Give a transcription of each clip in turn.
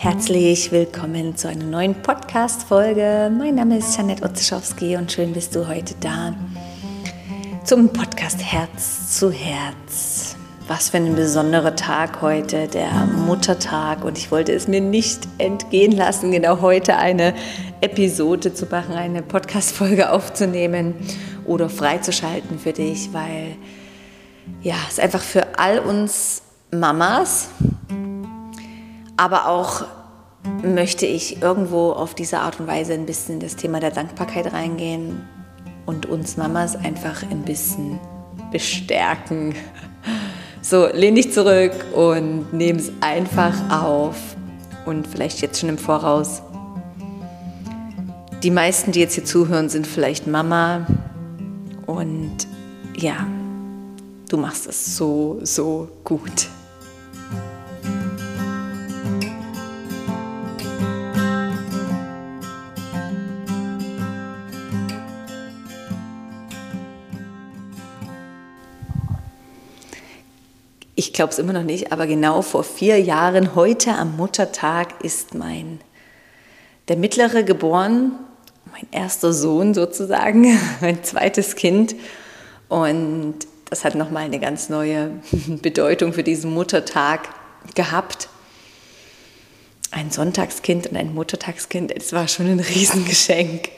Herzlich willkommen zu einer neuen Podcast-Folge. Mein Name ist Janette Otzischowski und schön bist du heute da zum Podcast Herz zu Herz. Was für ein besonderer Tag heute, der Muttertag. Und ich wollte es mir nicht entgehen lassen, genau heute eine Episode zu machen, eine Podcast-Folge aufzunehmen oder freizuschalten für dich, weil ja, es einfach für all uns Mamas, aber auch möchte ich irgendwo auf diese Art und Weise ein bisschen in das Thema der Dankbarkeit reingehen und uns Mamas einfach ein bisschen bestärken. So, lehn dich zurück und nimm es einfach auf und vielleicht jetzt schon im Voraus. Die meisten, die jetzt hier zuhören, sind vielleicht Mama und ja, du machst es so, so gut. Glaube es immer noch nicht, aber genau vor vier Jahren, heute am Muttertag, ist mein, der Mittlere geboren, mein erster Sohn sozusagen, mein zweites Kind. Und das hat nochmal eine ganz neue Bedeutung für diesen Muttertag gehabt. Ein Sonntagskind und ein Muttertagskind, es war schon ein Riesengeschenk.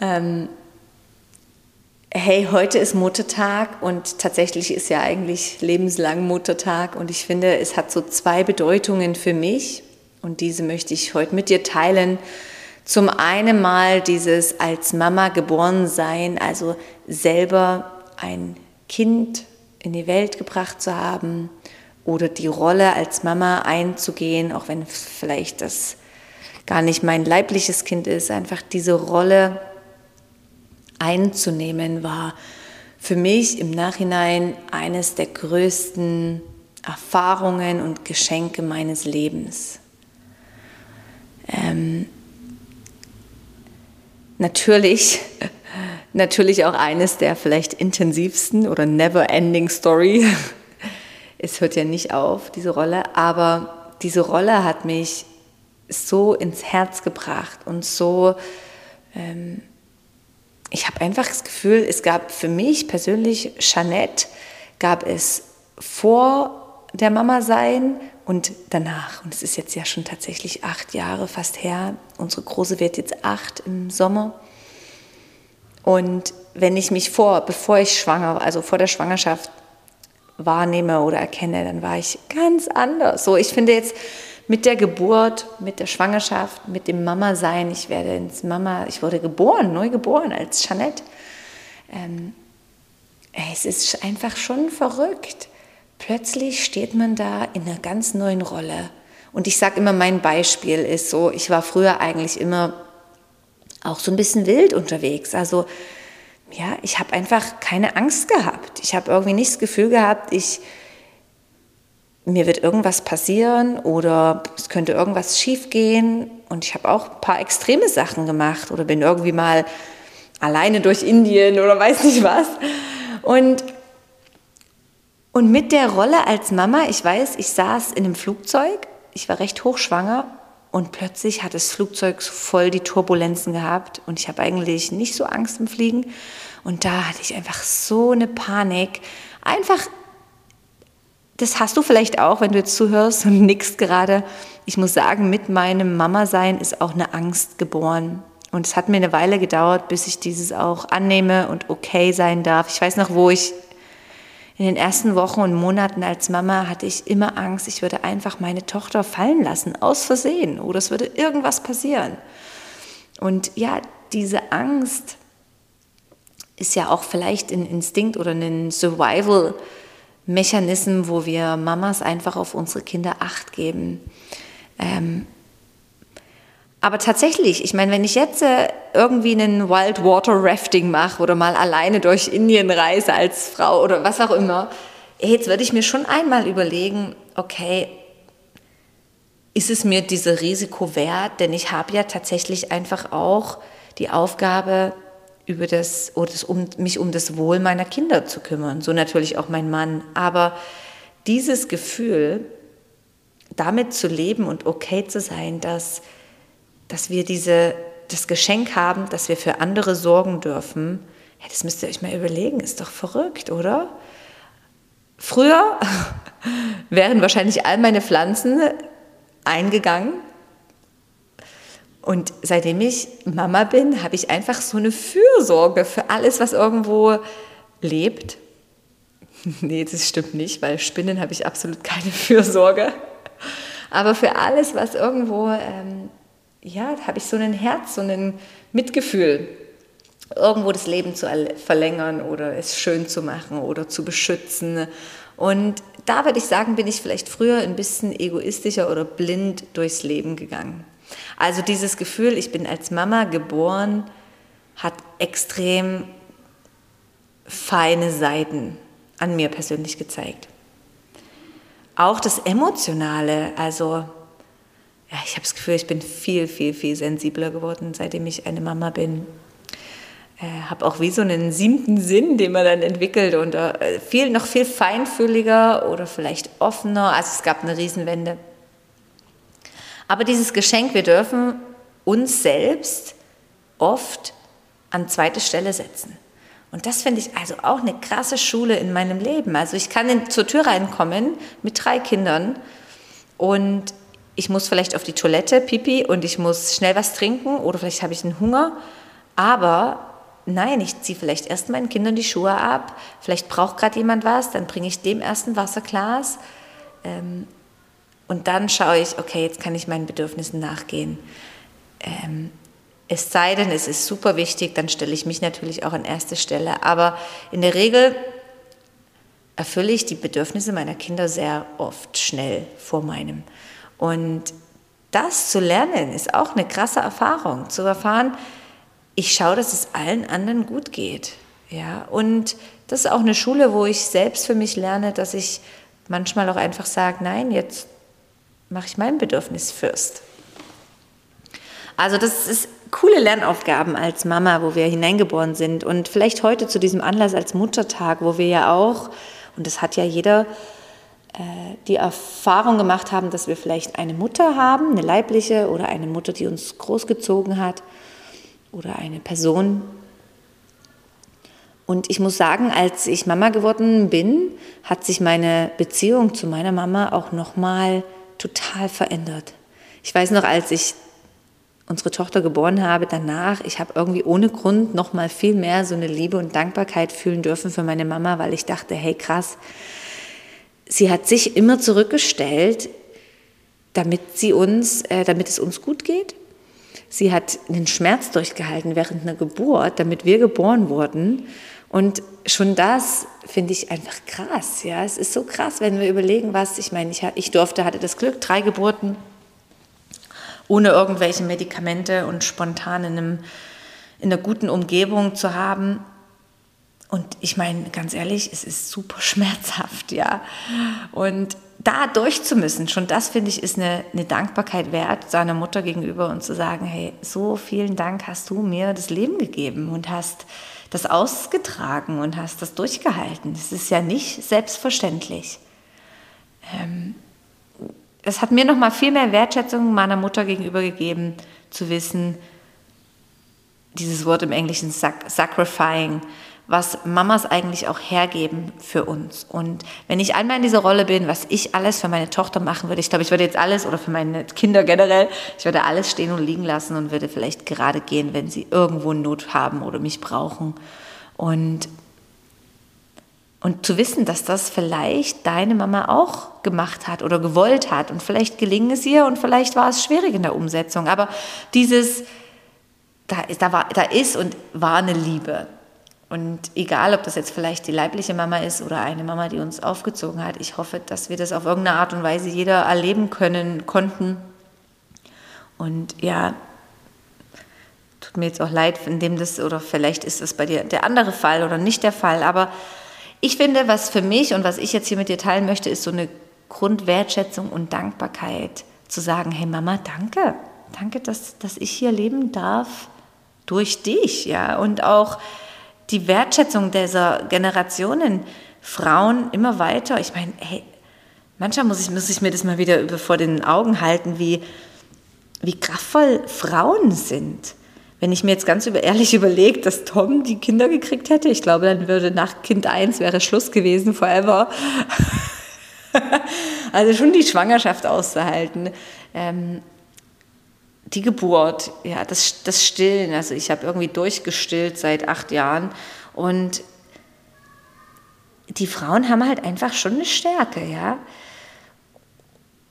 ähm, hey, heute ist Muttertag und tatsächlich ist ja eigentlich lebenslang Muttertag und ich finde, es hat so zwei Bedeutungen für mich und diese möchte ich heute mit dir teilen. Zum einen mal dieses als Mama geboren sein, also selber ein Kind in die Welt gebracht zu haben oder die Rolle als Mama einzugehen, auch wenn vielleicht das gar nicht mein leibliches Kind ist, einfach diese Rolle einzunehmen, war für mich im Nachhinein eines der größten Erfahrungen und Geschenke meines Lebens. Ähm, natürlich, natürlich auch eines der vielleicht intensivsten oder never-ending Story. Es hört ja nicht auf, diese Rolle, aber diese Rolle hat mich so ins Herz gebracht und so ähm, ich habe einfach das Gefühl, es gab für mich persönlich, Jeanette, gab es vor der Mama sein und danach. Und es ist jetzt ja schon tatsächlich acht Jahre fast her. Unsere Große wird jetzt acht im Sommer. Und wenn ich mich vor, bevor ich schwanger, also vor der Schwangerschaft wahrnehme oder erkenne, dann war ich ganz anders. So, ich finde jetzt, mit der Geburt, mit der Schwangerschaft, mit dem Mama-Sein. Ich werde ins Mama, ich wurde geboren, neu geboren als Jeanette. Ähm, es ist einfach schon verrückt. Plötzlich steht man da in einer ganz neuen Rolle. Und ich sage immer, mein Beispiel ist so, ich war früher eigentlich immer auch so ein bisschen wild unterwegs. Also ja, ich habe einfach keine Angst gehabt. Ich habe irgendwie nicht das Gefühl gehabt, ich mir wird irgendwas passieren oder es könnte irgendwas schiefgehen. Und ich habe auch ein paar extreme Sachen gemacht oder bin irgendwie mal alleine durch Indien oder weiß nicht was. Und, und mit der Rolle als Mama, ich weiß, ich saß in einem Flugzeug, ich war recht hochschwanger und plötzlich hat das Flugzeug voll die Turbulenzen gehabt und ich habe eigentlich nicht so Angst im Fliegen. Und da hatte ich einfach so eine Panik. Einfach das hast du vielleicht auch, wenn du jetzt zuhörst und nickst gerade. Ich muss sagen, mit meinem Mama-Sein ist auch eine Angst geboren. Und es hat mir eine Weile gedauert, bis ich dieses auch annehme und okay sein darf. Ich weiß noch, wo ich in den ersten Wochen und Monaten als Mama hatte ich immer Angst, ich würde einfach meine Tochter fallen lassen, aus Versehen, oder es würde irgendwas passieren. Und ja, diese Angst ist ja auch vielleicht ein Instinkt oder ein Survival- Mechanismen, wo wir Mamas einfach auf unsere Kinder acht geben. Ähm, aber tatsächlich, ich meine, wenn ich jetzt äh, irgendwie einen Wildwater Rafting mache oder mal alleine durch Indien reise als Frau oder was auch immer, jetzt würde ich mir schon einmal überlegen, okay, ist es mir dieses Risiko wert? Denn ich habe ja tatsächlich einfach auch die Aufgabe, über das, oder das, um, mich um das Wohl meiner Kinder zu kümmern. So natürlich auch mein Mann. Aber dieses Gefühl, damit zu leben und okay zu sein, dass, dass wir diese, das Geschenk haben, dass wir für andere sorgen dürfen, ja, das müsst ihr euch mal überlegen, ist doch verrückt, oder? Früher wären wahrscheinlich all meine Pflanzen eingegangen. Und seitdem ich Mama bin, habe ich einfach so eine Fürsorge für alles, was irgendwo lebt. nee, das stimmt nicht, weil Spinnen habe ich absolut keine Fürsorge. Aber für alles, was irgendwo, ähm, ja, habe ich so ein Herz, so ein Mitgefühl, irgendwo das Leben zu verlängern oder es schön zu machen oder zu beschützen. Und da würde ich sagen, bin ich vielleicht früher ein bisschen egoistischer oder blind durchs Leben gegangen. Also dieses Gefühl, ich bin als Mama geboren, hat extrem feine Seiten an mir persönlich gezeigt. Auch das Emotionale, also ja, ich habe das Gefühl, ich bin viel, viel, viel sensibler geworden, seitdem ich eine Mama bin. Äh, habe auch wie so einen siebten Sinn, den man dann entwickelt und äh, viel, noch viel feinfühliger oder vielleicht offener. Also es gab eine Riesenwende. Aber dieses Geschenk, wir dürfen uns selbst oft an zweite Stelle setzen. Und das finde ich also auch eine krasse Schule in meinem Leben. Also ich kann in, zur Tür reinkommen mit drei Kindern und ich muss vielleicht auf die Toilette, Pipi, und ich muss schnell was trinken oder vielleicht habe ich einen Hunger. Aber nein, ich ziehe vielleicht erst meinen Kindern die Schuhe ab, vielleicht braucht gerade jemand was, dann bringe ich dem erst ein Wasserglas. Ähm, und dann schaue ich, okay, jetzt kann ich meinen Bedürfnissen nachgehen. Ähm, es sei denn, es ist super wichtig, dann stelle ich mich natürlich auch an erste Stelle. Aber in der Regel erfülle ich die Bedürfnisse meiner Kinder sehr oft schnell vor meinem. Und das zu lernen, ist auch eine krasse Erfahrung. Zu erfahren, ich schaue, dass es allen anderen gut geht. Ja, und das ist auch eine Schule, wo ich selbst für mich lerne, dass ich manchmal auch einfach sage, nein, jetzt mache ich mein Bedürfnis first. Also das ist coole Lernaufgaben als Mama, wo wir hineingeboren sind und vielleicht heute zu diesem Anlass als Muttertag, wo wir ja auch, und das hat ja jeder, äh, die Erfahrung gemacht haben, dass wir vielleicht eine Mutter haben, eine leibliche oder eine Mutter, die uns großgezogen hat oder eine Person. Und ich muss sagen, als ich Mama geworden bin, hat sich meine Beziehung zu meiner Mama auch nochmal total verändert. Ich weiß noch, als ich unsere Tochter geboren habe, danach, ich habe irgendwie ohne Grund noch mal viel mehr so eine Liebe und Dankbarkeit fühlen dürfen für meine Mama, weil ich dachte, hey krass, sie hat sich immer zurückgestellt, damit sie uns, äh, damit es uns gut geht. Sie hat den Schmerz durchgehalten während einer Geburt, damit wir geboren wurden. Und schon das finde ich einfach krass. Ja, es ist so krass, wenn wir überlegen, was ich meine. Ich, ich durfte, hatte das Glück, drei Geburten ohne irgendwelche Medikamente und spontan in, einem, in einer guten Umgebung zu haben. Und ich meine, ganz ehrlich, es ist super schmerzhaft, ja. Und da durch zu müssen, schon das finde ich, ist eine, eine Dankbarkeit wert, seiner Mutter gegenüber und zu sagen, hey, so vielen Dank hast du mir das Leben gegeben und hast das ausgetragen und hast das durchgehalten. Das ist ja nicht selbstverständlich. Ähm, es hat mir noch mal viel mehr Wertschätzung meiner Mutter gegenüber gegeben, zu wissen, dieses Wort im Englischen sacrificing, was Mamas eigentlich auch hergeben für uns. Und wenn ich einmal in dieser Rolle bin, was ich alles für meine Tochter machen würde, ich glaube, ich würde jetzt alles oder für meine Kinder generell, ich würde alles stehen und liegen lassen und würde vielleicht gerade gehen, wenn sie irgendwo Not haben oder mich brauchen. Und und zu wissen, dass das vielleicht deine Mama auch gemacht hat oder gewollt hat. Und vielleicht gelingt es ihr und vielleicht war es schwierig in der Umsetzung. Aber dieses, da da, war, da ist und war eine Liebe. Und egal, ob das jetzt vielleicht die leibliche Mama ist oder eine Mama, die uns aufgezogen hat, ich hoffe, dass wir das auf irgendeine Art und Weise jeder erleben können, konnten. Und ja, tut mir jetzt auch leid, indem das, oder vielleicht ist das bei dir der andere Fall oder nicht der Fall, aber ich finde, was für mich und was ich jetzt hier mit dir teilen möchte, ist so eine Grundwertschätzung und Dankbarkeit. Zu sagen, hey Mama, danke. Danke, dass, dass ich hier leben darf durch dich. Ja? Und auch die Wertschätzung dieser Generationen, Frauen immer weiter. Ich meine, hey, manchmal muss ich, muss ich mir das mal wieder vor den Augen halten, wie, wie kraftvoll Frauen sind. Wenn ich mir jetzt ganz ehrlich überlege, dass Tom die Kinder gekriegt hätte, ich glaube, dann würde nach Kind 1 wäre Schluss gewesen, forever. also schon die Schwangerschaft auszuhalten. Ähm, die Geburt, ja, das, das Stillen. Also ich habe irgendwie durchgestillt seit acht Jahren und die Frauen haben halt einfach schon eine Stärke, ja.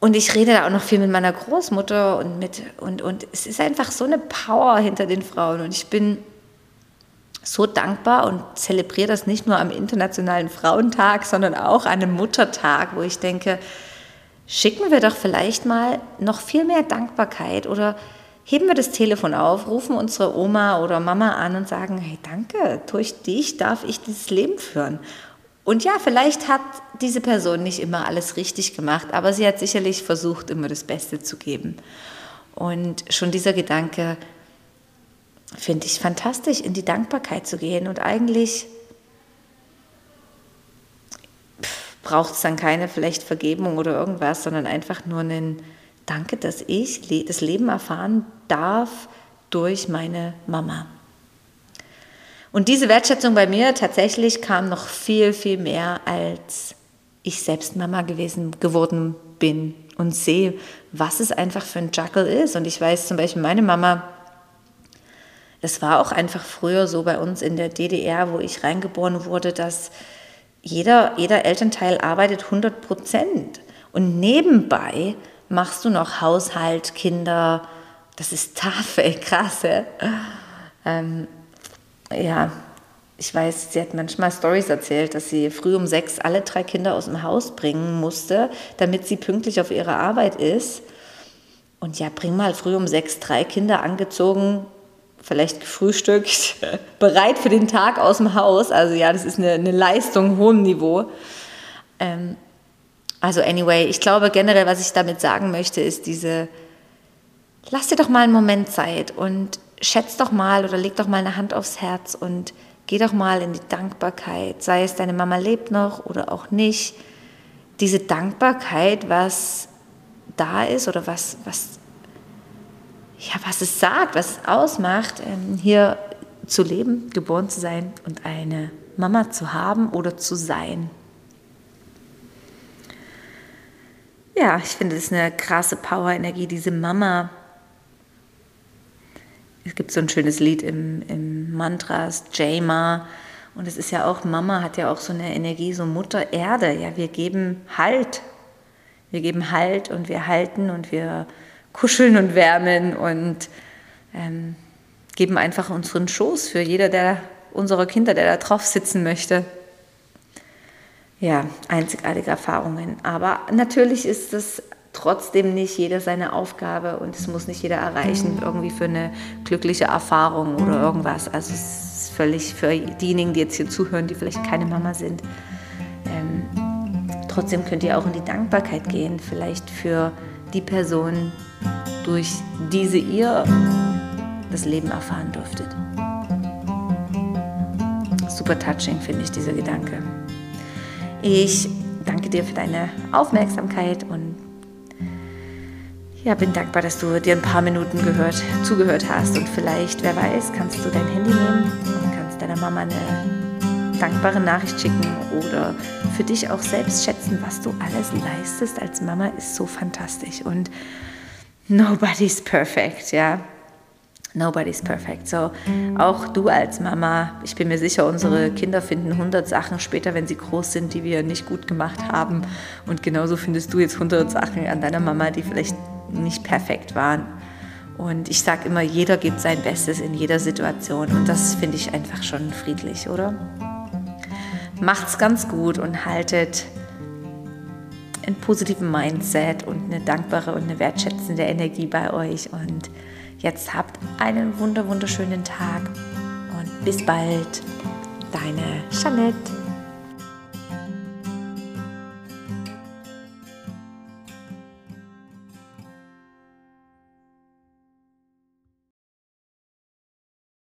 Und ich rede da auch noch viel mit meiner Großmutter und mit, und, und es ist einfach so eine Power hinter den Frauen. Und ich bin so dankbar und zelebriere das nicht nur am Internationalen Frauentag, sondern auch an einem Muttertag, wo ich denke, schicken wir doch vielleicht mal noch viel mehr Dankbarkeit oder heben wir das Telefon auf, rufen unsere Oma oder Mama an und sagen, hey, danke, durch dich darf ich dieses Leben führen. Und ja, vielleicht hat diese Person nicht immer alles richtig gemacht, aber sie hat sicherlich versucht, immer das Beste zu geben. Und schon dieser Gedanke finde ich fantastisch, in die Dankbarkeit zu gehen. Und eigentlich braucht es dann keine vielleicht Vergebung oder irgendwas, sondern einfach nur einen Danke, dass ich das Leben erfahren darf durch meine Mama. Und diese Wertschätzung bei mir tatsächlich kam noch viel, viel mehr, als ich selbst Mama gewesen geworden bin und sehe, was es einfach für ein Juggle ist. Und ich weiß zum Beispiel, meine Mama, das war auch einfach früher so bei uns in der DDR, wo ich reingeboren wurde, dass jeder, jeder Elternteil arbeitet 100 Prozent. Und nebenbei machst du noch Haushalt, Kinder. Das ist tough, ey. Ähm, ja, ich weiß, sie hat manchmal Stories erzählt, dass sie früh um sechs alle drei Kinder aus dem Haus bringen musste, damit sie pünktlich auf ihre Arbeit ist. Und ja, bring mal früh um sechs drei Kinder angezogen, vielleicht gefrühstückt, bereit für den Tag aus dem Haus. Also ja, das ist eine, eine Leistung hohem Niveau. Ähm, also anyway, ich glaube generell, was ich damit sagen möchte, ist diese, lass dir doch mal einen Moment Zeit und schätz doch mal oder leg doch mal eine Hand aufs Herz und geh doch mal in die Dankbarkeit, sei es deine Mama lebt noch oder auch nicht. Diese Dankbarkeit, was da ist oder was, was, ja, was es sagt, was es ausmacht, ähm, hier zu leben, geboren zu sein und eine Mama zu haben oder zu sein. Ja, ich finde, das ist eine krasse Power-Energie, diese Mama es gibt so ein schönes Lied im, im Mantras, Jama. Und es ist ja auch, Mama hat ja auch so eine Energie, so Mutter Erde. Ja, wir geben Halt. Wir geben Halt und wir halten und wir kuscheln und wärmen und ähm, geben einfach unseren Schoß für jeder der unserer Kinder, der da drauf sitzen möchte. Ja, einzigartige Erfahrungen. Aber natürlich ist das trotzdem nicht jeder seine Aufgabe und es muss nicht jeder erreichen, irgendwie für eine glückliche Erfahrung oder irgendwas. Also es ist völlig für diejenigen, die jetzt hier zuhören, die vielleicht keine Mama sind. Ähm, trotzdem könnt ihr auch in die Dankbarkeit gehen, vielleicht für die Person, durch diese ihr das Leben erfahren durftet. Super touching finde ich dieser Gedanke. Ich danke dir für deine Aufmerksamkeit und ja, bin dankbar, dass du dir ein paar Minuten gehört, zugehört hast und vielleicht, wer weiß, kannst du dein Handy nehmen und kannst deiner Mama eine dankbare Nachricht schicken oder für dich auch selbst schätzen, was du alles leistest als Mama ist so fantastisch und nobody's perfect, ja. Nobody's perfect. So, auch du als Mama, ich bin mir sicher, unsere Kinder finden 100 Sachen später, wenn sie groß sind, die wir nicht gut gemacht haben. Und genauso findest du jetzt 100 Sachen an deiner Mama, die vielleicht nicht perfekt waren. Und ich sage immer, jeder gibt sein Bestes in jeder Situation. Und das finde ich einfach schon friedlich, oder? Macht's ganz gut und haltet einen positiven Mindset und eine dankbare und eine wertschätzende Energie bei euch. Und jetzt habt einen wunder wunderschönen Tag und bis bald. Deine Jeanette.